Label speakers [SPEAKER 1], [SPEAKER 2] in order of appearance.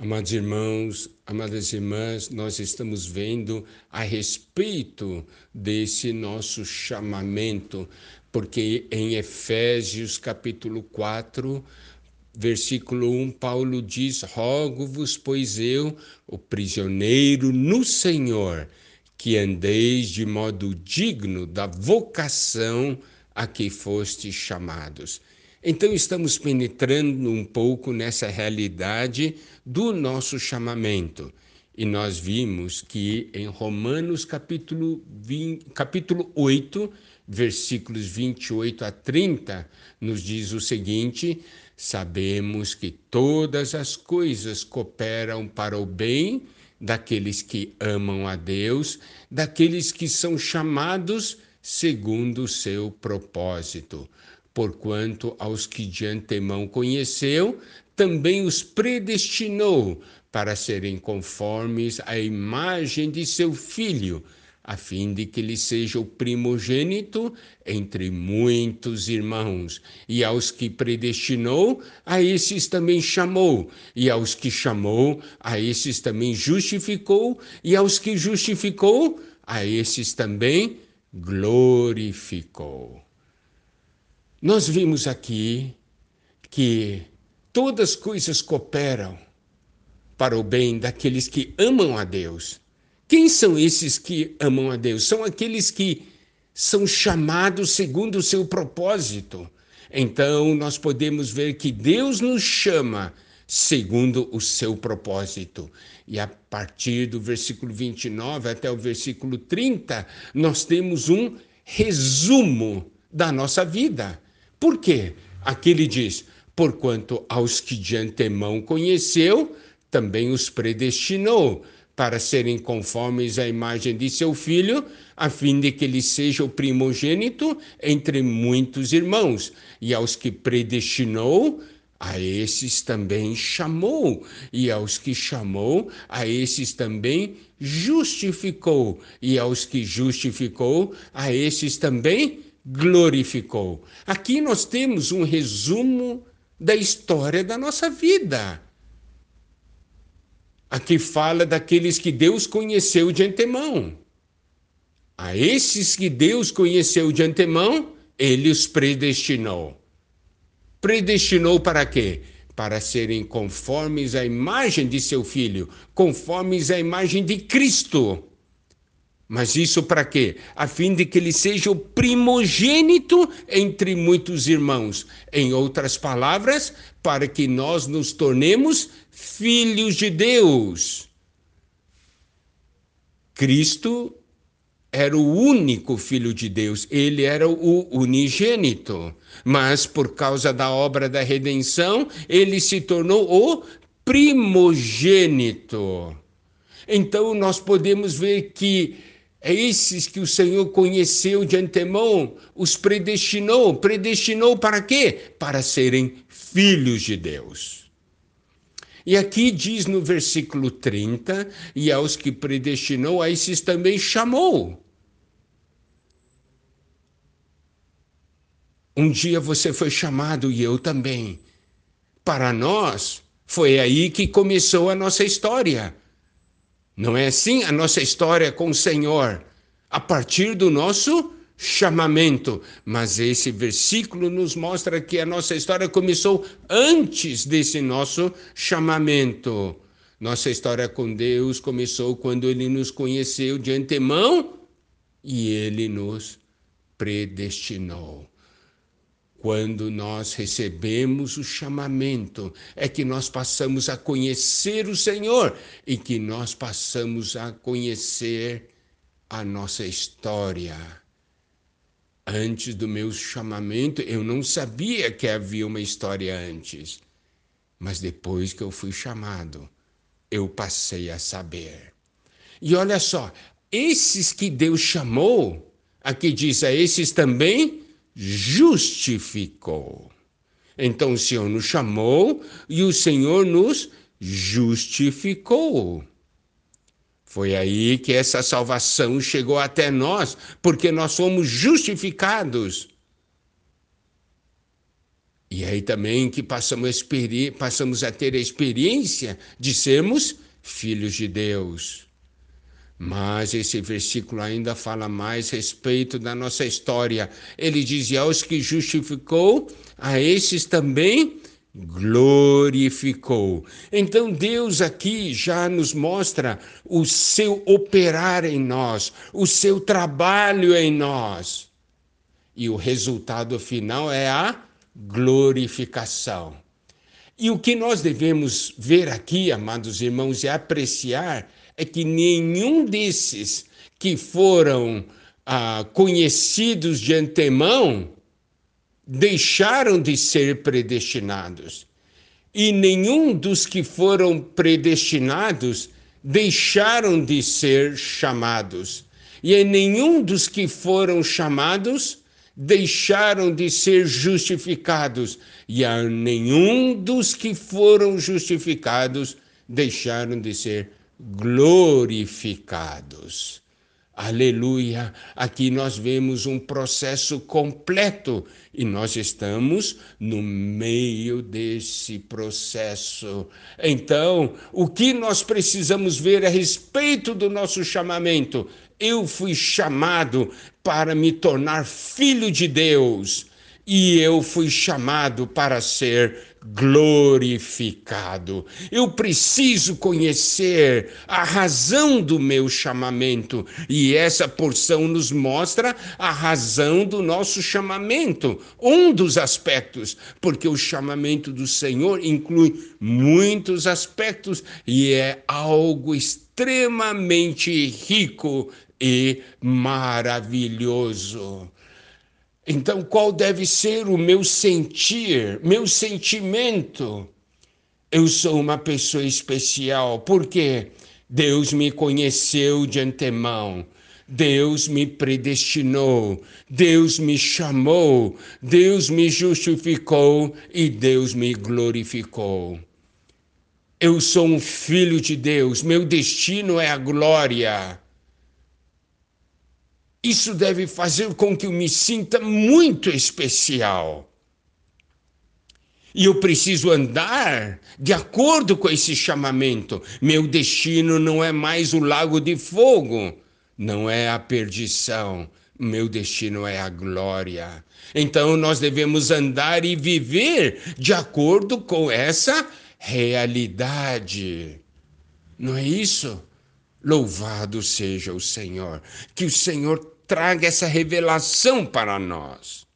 [SPEAKER 1] Amados irmãos, amadas irmãs, nós estamos vendo a respeito desse nosso chamamento, porque em Efésios capítulo 4, versículo 1, Paulo diz: Rogo-vos, pois eu, o prisioneiro no Senhor, que andeis de modo digno da vocação a que fostes chamados. Então, estamos penetrando um pouco nessa realidade do nosso chamamento. E nós vimos que em Romanos capítulo, 20, capítulo 8, versículos 28 a 30, nos diz o seguinte: Sabemos que todas as coisas cooperam para o bem daqueles que amam a Deus, daqueles que são chamados segundo o seu propósito porquanto aos que de antemão conheceu, também os predestinou para serem conformes à imagem de seu filho, a fim de que ele seja o primogênito entre muitos irmãos. E aos que predestinou, a esses também chamou, e aos que chamou, a esses também justificou, e aos que justificou, a esses também glorificou. Nós vimos aqui que todas as coisas cooperam para o bem daqueles que amam a Deus. Quem são esses que amam a Deus? São aqueles que são chamados segundo o seu propósito. Então, nós podemos ver que Deus nos chama segundo o seu propósito. E a partir do versículo 29 até o versículo 30, nós temos um resumo da nossa vida. Por quê? Aqui ele diz: porquanto aos que de antemão conheceu, também os predestinou para serem conformes à imagem de seu filho, a fim de que ele seja o primogênito entre muitos irmãos. E aos que predestinou, a esses também chamou, e aos que chamou, a esses também justificou, e aos que justificou, a esses também glorificou. Aqui nós temos um resumo da história da nossa vida. Aqui fala daqueles que Deus conheceu de antemão. A esses que Deus conheceu de antemão, ele os predestinou. Predestinou para quê? Para serem conformes à imagem de seu filho, conformes à imagem de Cristo. Mas isso para quê? A fim de que ele seja o primogênito entre muitos irmãos. Em outras palavras, para que nós nos tornemos filhos de Deus. Cristo era o único filho de Deus, ele era o unigênito. Mas por causa da obra da redenção, ele se tornou o primogênito. Então nós podemos ver que é esses que o Senhor conheceu de antemão, os predestinou. Predestinou para quê? Para serem filhos de Deus. E aqui diz no versículo 30: E aos que predestinou, a esses também chamou. Um dia você foi chamado e eu também. Para nós, foi aí que começou a nossa história. Não é assim a nossa história com o Senhor? A partir do nosso chamamento. Mas esse versículo nos mostra que a nossa história começou antes desse nosso chamamento. Nossa história com Deus começou quando Ele nos conheceu de antemão e Ele nos predestinou. Quando nós recebemos o chamamento, é que nós passamos a conhecer o Senhor e que nós passamos a conhecer a nossa história. Antes do meu chamamento, eu não sabia que havia uma história antes. Mas depois que eu fui chamado, eu passei a saber. E olha só, esses que Deus chamou, aqui diz a esses também justificou. Então o Senhor nos chamou e o Senhor nos justificou. Foi aí que essa salvação chegou até nós, porque nós fomos justificados. E aí também que passamos a, passamos a ter a experiência de sermos filhos de Deus. Mas esse versículo ainda fala mais respeito da nossa história. Ele diz: e aos que justificou, a esses também glorificou. Então Deus aqui já nos mostra o seu operar em nós, o seu trabalho em nós. E o resultado final é a glorificação. E o que nós devemos ver aqui, amados irmãos, e apreciar é que nenhum desses que foram ah, conhecidos de antemão deixaram de ser predestinados. E nenhum dos que foram predestinados deixaram de ser chamados. E em nenhum dos que foram chamados deixaram de ser justificados, e a nenhum dos que foram justificados deixaram de ser glorificados. Aleluia! Aqui nós vemos um processo completo e nós estamos no meio desse processo. Então, o que nós precisamos ver a respeito do nosso chamamento? Eu fui chamado para me tornar filho de Deus e eu fui chamado para ser glorificado. Eu preciso conhecer a razão do meu chamamento, e essa porção nos mostra a razão do nosso chamamento, um dos aspectos, porque o chamamento do Senhor inclui muitos aspectos e é algo extremamente rico e maravilhoso. Então, qual deve ser o meu sentir, meu sentimento? Eu sou uma pessoa especial, porque Deus me conheceu de antemão. Deus me predestinou, Deus me chamou, Deus me justificou e Deus me glorificou. Eu sou um filho de Deus, meu destino é a glória. Isso deve fazer com que eu me sinta muito especial. E eu preciso andar de acordo com esse chamamento. Meu destino não é mais o lago de fogo, não é a perdição. Meu destino é a glória. Então nós devemos andar e viver de acordo com essa realidade. Não é isso? Louvado seja o Senhor. Que o Senhor traga essa revelação para nós.